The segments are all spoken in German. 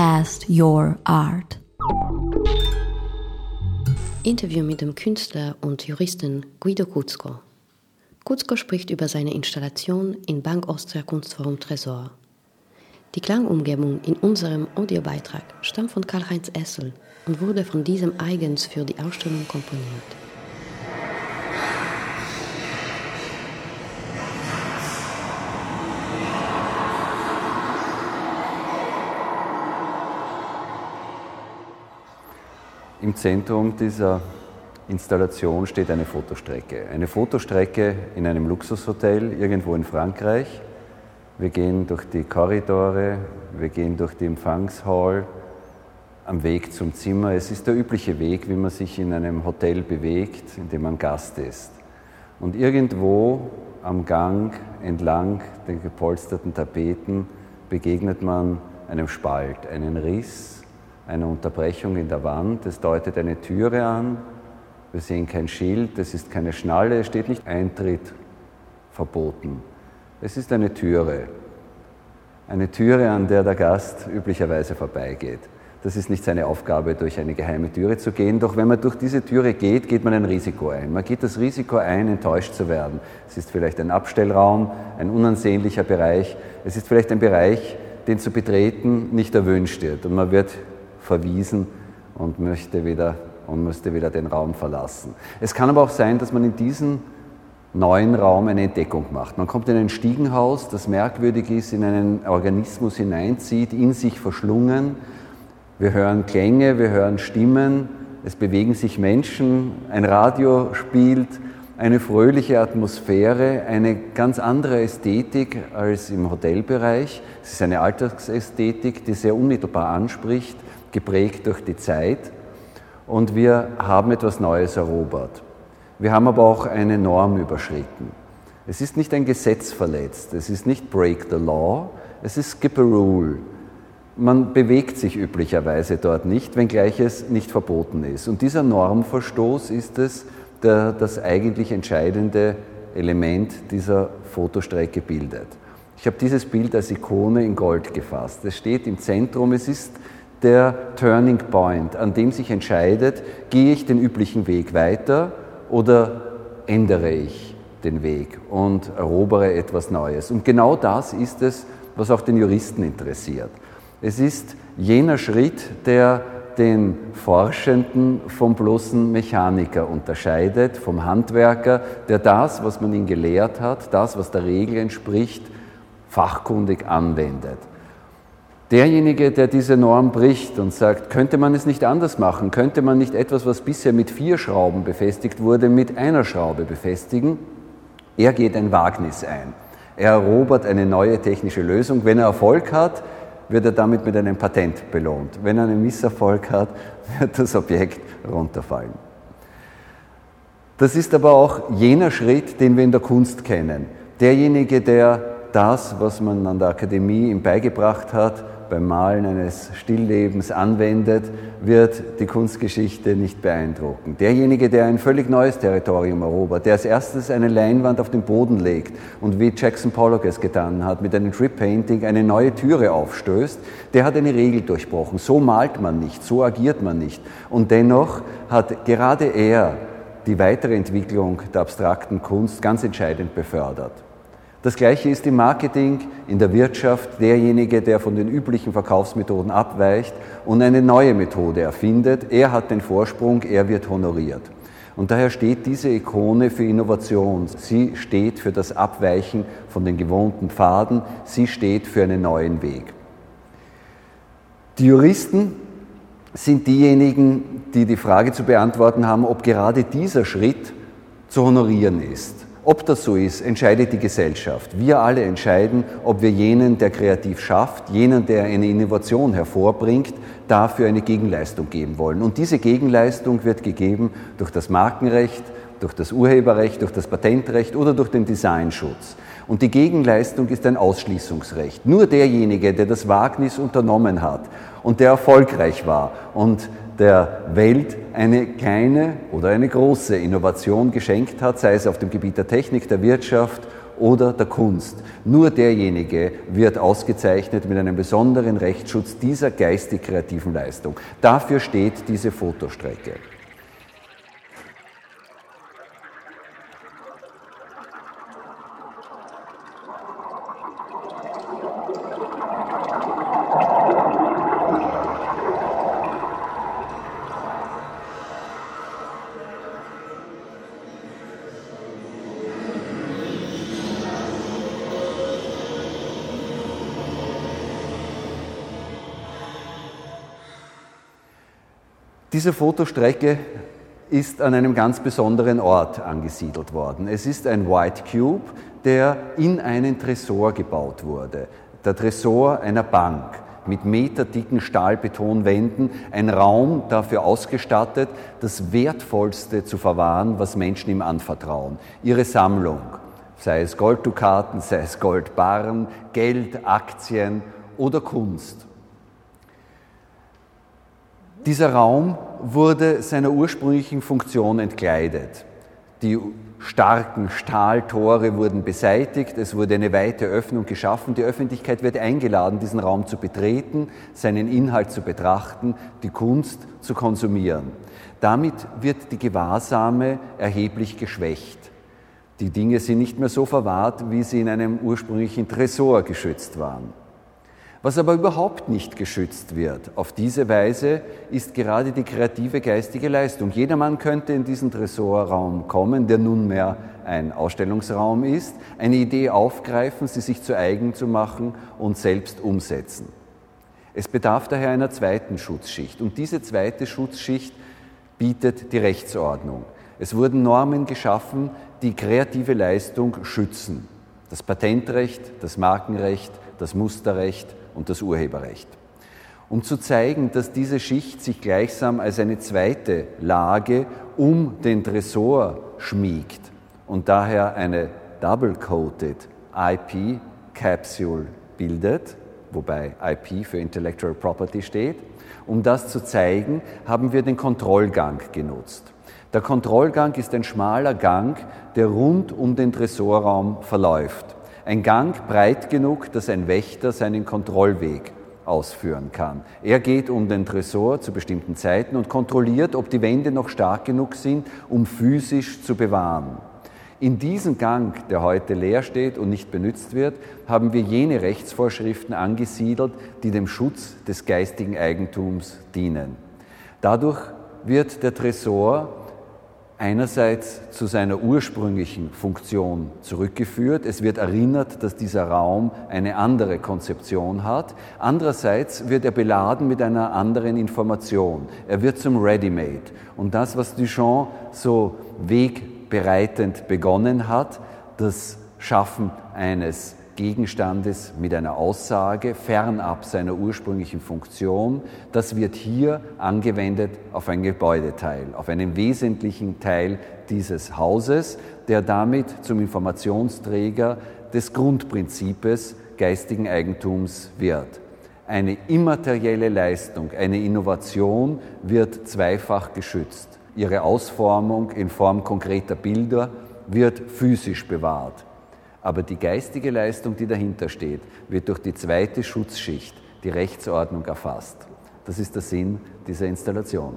Cast Your Art. Interview mit dem Künstler und Juristen Guido Kutzko. Kutzko spricht über seine Installation in Bank Austria Kunstforum Tresor. Die Klangumgebung in unserem Audiobeitrag stammt von Karl-Heinz Essel und wurde von diesem eigens für die Ausstellung komponiert. Im Zentrum dieser Installation steht eine Fotostrecke. Eine Fotostrecke in einem Luxushotel irgendwo in Frankreich. Wir gehen durch die Korridore, wir gehen durch die Empfangshall am Weg zum Zimmer. Es ist der übliche Weg, wie man sich in einem Hotel bewegt, in dem man Gast ist. Und irgendwo am Gang entlang den gepolsterten Tapeten begegnet man einem Spalt, einen Riss, eine Unterbrechung in der Wand. Es deutet eine Türe an. Wir sehen kein Schild, es ist keine Schnalle, es steht nicht Eintritt verboten. Es ist eine Türe. Eine Türe, an der der Gast üblicherweise vorbeigeht. Das ist nicht seine Aufgabe, durch eine geheime Türe zu gehen. Doch wenn man durch diese Türe geht, geht man ein Risiko ein. Man geht das Risiko ein, enttäuscht zu werden. Es ist vielleicht ein Abstellraum, ein unansehnlicher Bereich. Es ist vielleicht ein Bereich, den zu betreten nicht erwünscht wird. Und man wird verwiesen und möchte wieder, und müsste wieder den Raum verlassen. Es kann aber auch sein, dass man in diesen neuen Raum eine Entdeckung macht. Man kommt in ein Stiegenhaus, das merkwürdig ist, in einen Organismus hineinzieht, in sich verschlungen. Wir hören Klänge, wir hören Stimmen, es bewegen sich Menschen, ein Radio spielt, eine fröhliche Atmosphäre, eine ganz andere Ästhetik als im Hotelbereich. Es ist eine Alltagsästhetik, die sehr unmittelbar anspricht geprägt durch die Zeit und wir haben etwas Neues erobert. Wir haben aber auch eine Norm überschritten. Es ist nicht ein Gesetz verletzt, es ist nicht Break the Law, es ist Skip a Rule. Man bewegt sich üblicherweise dort nicht, wenngleich es nicht verboten ist. Und dieser Normverstoß ist es, der das eigentlich entscheidende Element dieser Fotostrecke bildet. Ich habe dieses Bild als Ikone in Gold gefasst. Es steht im Zentrum, es ist der Turning Point, an dem sich entscheidet, gehe ich den üblichen Weg weiter oder ändere ich den Weg und erobere etwas Neues. Und genau das ist es, was auch den Juristen interessiert. Es ist jener Schritt, der den Forschenden vom bloßen Mechaniker unterscheidet, vom Handwerker, der das, was man ihn gelehrt hat, das, was der Regel entspricht, fachkundig anwendet. Derjenige, der diese Norm bricht und sagt, könnte man es nicht anders machen, könnte man nicht etwas, was bisher mit vier Schrauben befestigt wurde, mit einer Schraube befestigen, er geht ein Wagnis ein. Er erobert eine neue technische Lösung. Wenn er Erfolg hat, wird er damit mit einem Patent belohnt. Wenn er einen Misserfolg hat, wird das Objekt runterfallen. Das ist aber auch jener Schritt, den wir in der Kunst kennen. Derjenige, der das, was man an der Akademie ihm beigebracht hat, beim Malen eines Stilllebens anwendet, wird die Kunstgeschichte nicht beeindrucken. Derjenige, der ein völlig neues Territorium erobert, der als erstes eine Leinwand auf den Boden legt und wie Jackson Pollock es getan hat, mit einem Trip Painting eine neue Türe aufstößt, der hat eine Regel durchbrochen. So malt man nicht, so agiert man nicht. Und dennoch hat gerade er die weitere Entwicklung der abstrakten Kunst ganz entscheidend befördert. Das Gleiche ist im Marketing, in der Wirtschaft derjenige, der von den üblichen Verkaufsmethoden abweicht und eine neue Methode erfindet. Er hat den Vorsprung, er wird honoriert. Und daher steht diese Ikone für Innovation. Sie steht für das Abweichen von den gewohnten Pfaden. Sie steht für einen neuen Weg. Die Juristen sind diejenigen, die die Frage zu beantworten haben, ob gerade dieser Schritt zu honorieren ist. Ob das so ist, entscheidet die Gesellschaft. Wir alle entscheiden, ob wir jenen, der kreativ schafft, jenen, der eine Innovation hervorbringt, dafür eine Gegenleistung geben wollen. Und diese Gegenleistung wird gegeben durch das Markenrecht, durch das Urheberrecht, durch das Patentrecht oder durch den Designschutz. Und die Gegenleistung ist ein Ausschließungsrecht. Nur derjenige, der das Wagnis unternommen hat und der erfolgreich war und der Welt eine kleine oder eine große Innovation geschenkt hat, sei es auf dem Gebiet der Technik, der Wirtschaft oder der Kunst. Nur derjenige wird ausgezeichnet mit einem besonderen Rechtsschutz dieser geistig-kreativen Leistung. Dafür steht diese Fotostrecke. Diese Fotostrecke ist an einem ganz besonderen Ort angesiedelt worden. Es ist ein White Cube, der in einen Tresor gebaut wurde. Der Tresor einer Bank mit meterdicken Stahlbetonwänden, ein Raum dafür ausgestattet, das Wertvollste zu verwahren, was Menschen ihm anvertrauen, ihre Sammlung, sei es Golddukaten, sei es Goldbarren, Geld, Aktien oder Kunst. Dieser Raum wurde seiner ursprünglichen Funktion entkleidet. Die starken Stahltore wurden beseitigt, es wurde eine weite Öffnung geschaffen, die Öffentlichkeit wird eingeladen, diesen Raum zu betreten, seinen Inhalt zu betrachten, die Kunst zu konsumieren. Damit wird die Gewahrsame erheblich geschwächt. Die Dinge sind nicht mehr so verwahrt, wie sie in einem ursprünglichen Tresor geschützt waren. Was aber überhaupt nicht geschützt wird auf diese Weise, ist gerade die kreative geistige Leistung. Jedermann könnte in diesen Tresorraum kommen, der nunmehr ein Ausstellungsraum ist, eine Idee aufgreifen, sie sich zu eigen zu machen und selbst umsetzen. Es bedarf daher einer zweiten Schutzschicht und diese zweite Schutzschicht bietet die Rechtsordnung. Es wurden Normen geschaffen, die kreative Leistung schützen. Das Patentrecht, das Markenrecht, das Musterrecht, und das Urheberrecht. Um zu zeigen, dass diese Schicht sich gleichsam als eine zweite Lage um den Tresor schmiegt und daher eine double-coated IP-Capsule bildet, wobei IP für Intellectual Property steht. Um das zu zeigen, haben wir den Kontrollgang genutzt. Der Kontrollgang ist ein schmaler Gang, der rund um den Tresorraum verläuft. Ein Gang breit genug, dass ein Wächter seinen Kontrollweg ausführen kann. Er geht um den Tresor zu bestimmten Zeiten und kontrolliert, ob die Wände noch stark genug sind, um physisch zu bewahren. In diesem Gang, der heute leer steht und nicht benutzt wird, haben wir jene Rechtsvorschriften angesiedelt, die dem Schutz des geistigen Eigentums dienen. Dadurch wird der Tresor einerseits zu seiner ursprünglichen Funktion zurückgeführt. Es wird erinnert, dass dieser Raum eine andere Konzeption hat. Andererseits wird er beladen mit einer anderen Information. Er wird zum Ready-Made. Und das, was Duchamp so wegbereitend begonnen hat, das Schaffen eines Gegenstandes mit einer Aussage fernab seiner ursprünglichen Funktion. Das wird hier angewendet auf ein Gebäudeteil, auf einen wesentlichen Teil dieses Hauses, der damit zum Informationsträger des Grundprinzips geistigen Eigentums wird. Eine immaterielle Leistung, eine Innovation wird zweifach geschützt. Ihre Ausformung in Form konkreter Bilder wird physisch bewahrt. Aber die geistige Leistung, die dahinter steht, wird durch die zweite Schutzschicht, die Rechtsordnung, erfasst. Das ist der Sinn dieser Installation.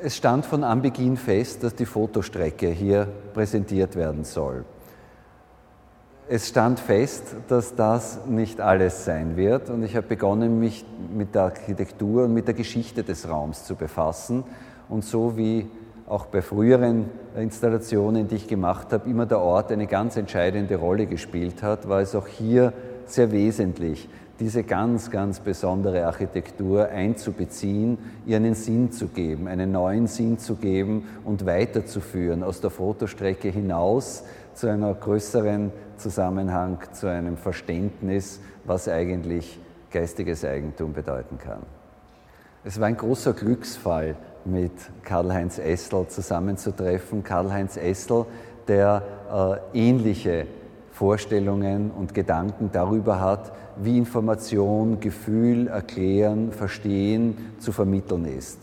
Es stand von Anbeginn fest, dass die Fotostrecke hier präsentiert werden soll. Es stand fest, dass das nicht alles sein wird und ich habe begonnen, mich mit der Architektur und mit der Geschichte des Raums zu befassen und so wie auch bei früheren Installationen, die ich gemacht habe, immer der Ort eine ganz entscheidende Rolle gespielt hat, war es auch hier sehr wesentlich, diese ganz, ganz besondere Architektur einzubeziehen, ihr einen Sinn zu geben, einen neuen Sinn zu geben und weiterzuführen aus der Fotostrecke hinaus zu einer größeren Zusammenhang, zu einem Verständnis, was eigentlich geistiges Eigentum bedeuten kann. Es war ein großer Glücksfall, mit Karl-Heinz Essel zusammenzutreffen. Karl-Heinz Essel, der äh, ähnliche Vorstellungen und Gedanken darüber hat, wie Information, Gefühl, Erklären, Verstehen zu vermitteln ist.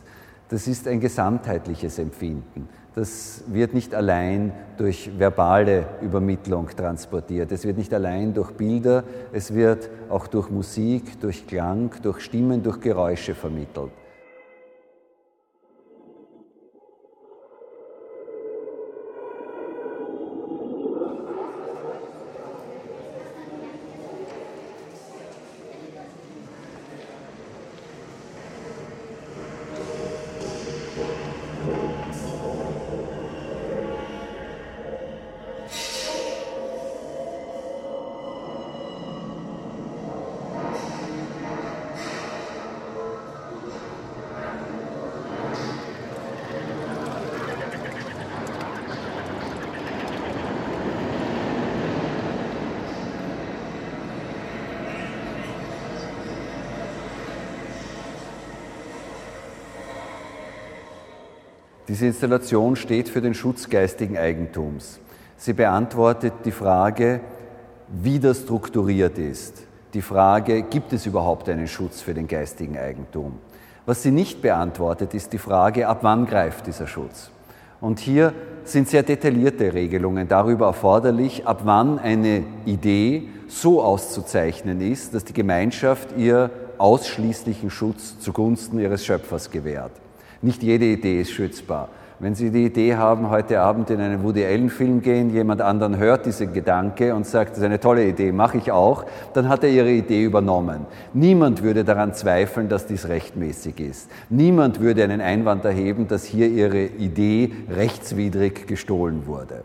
Das ist ein gesamtheitliches Empfinden. Das wird nicht allein durch verbale Übermittlung transportiert. Es wird nicht allein durch Bilder, es wird auch durch Musik, durch Klang, durch Stimmen, durch Geräusche vermittelt. Diese Installation steht für den Schutz geistigen Eigentums. Sie beantwortet die Frage, wie das strukturiert ist. Die Frage, gibt es überhaupt einen Schutz für den geistigen Eigentum? Was sie nicht beantwortet, ist die Frage, ab wann greift dieser Schutz? Und hier sind sehr detaillierte Regelungen darüber erforderlich, ab wann eine Idee so auszuzeichnen ist, dass die Gemeinschaft ihr ausschließlichen Schutz zugunsten ihres Schöpfers gewährt. Nicht jede Idee ist schützbar. Wenn Sie die Idee haben, heute Abend in einen Woody Allen-Film gehen, jemand anderen hört diesen Gedanke und sagt, das ist eine tolle Idee, mache ich auch, dann hat er Ihre Idee übernommen. Niemand würde daran zweifeln, dass dies rechtmäßig ist. Niemand würde einen Einwand erheben, dass hier Ihre Idee rechtswidrig gestohlen wurde.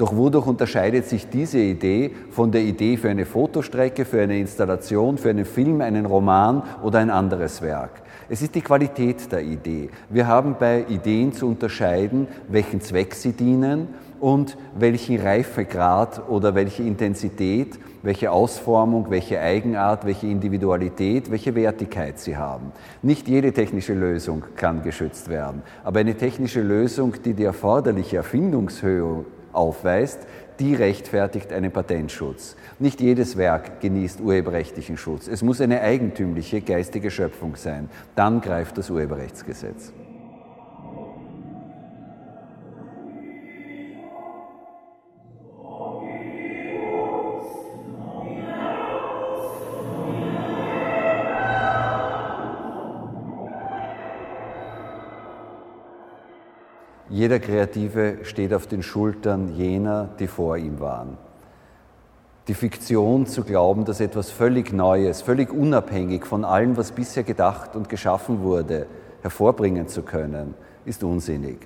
Doch wodurch unterscheidet sich diese Idee von der Idee für eine Fotostrecke, für eine Installation, für einen Film, einen Roman oder ein anderes Werk? Es ist die Qualität der Idee. Wir haben bei Ideen zu unterscheiden, welchen Zweck sie dienen und welchen Reifegrad oder welche Intensität, welche Ausformung, welche Eigenart, welche Individualität, welche Wertigkeit sie haben. Nicht jede technische Lösung kann geschützt werden, aber eine technische Lösung, die die erforderliche Erfindungshöhe aufweist, die rechtfertigt einen Patentschutz. Nicht jedes Werk genießt urheberrechtlichen Schutz. Es muss eine eigentümliche geistige Schöpfung sein. Dann greift das Urheberrechtsgesetz. Jeder Kreative steht auf den Schultern jener, die vor ihm waren. Die Fiktion zu glauben, dass etwas völlig Neues, völlig unabhängig von allem, was bisher gedacht und geschaffen wurde, hervorbringen zu können, ist unsinnig.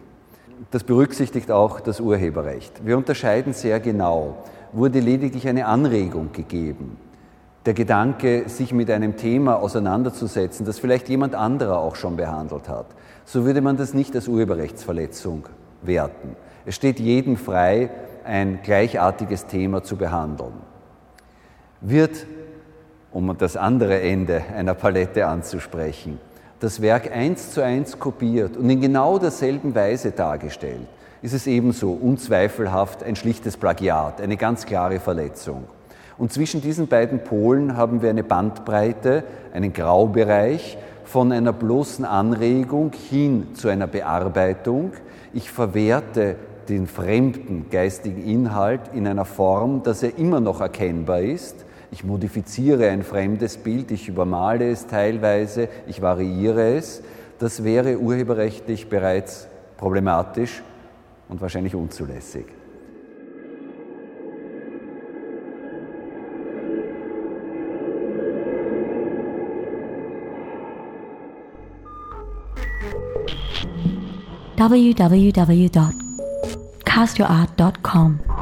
Das berücksichtigt auch das Urheberrecht. Wir unterscheiden sehr genau. Wurde lediglich eine Anregung gegeben, der Gedanke, sich mit einem Thema auseinanderzusetzen, das vielleicht jemand anderer auch schon behandelt hat, so würde man das nicht als Urheberrechtsverletzung werten. Es steht jedem frei, ein gleichartiges Thema zu behandeln. Wird, um das andere Ende einer Palette anzusprechen, das Werk eins zu eins kopiert und in genau derselben Weise dargestellt, ist es ebenso unzweifelhaft ein schlichtes Plagiat, eine ganz klare Verletzung. Und zwischen diesen beiden Polen haben wir eine Bandbreite, einen Graubereich von einer bloßen Anregung hin zu einer Bearbeitung. Ich verwerte den fremden geistigen Inhalt in einer Form, dass er immer noch erkennbar ist. Ich modifiziere ein fremdes Bild, ich übermale es teilweise, ich variiere es. Das wäre urheberrechtlich bereits problematisch und wahrscheinlich unzulässig. www.castyourart.com.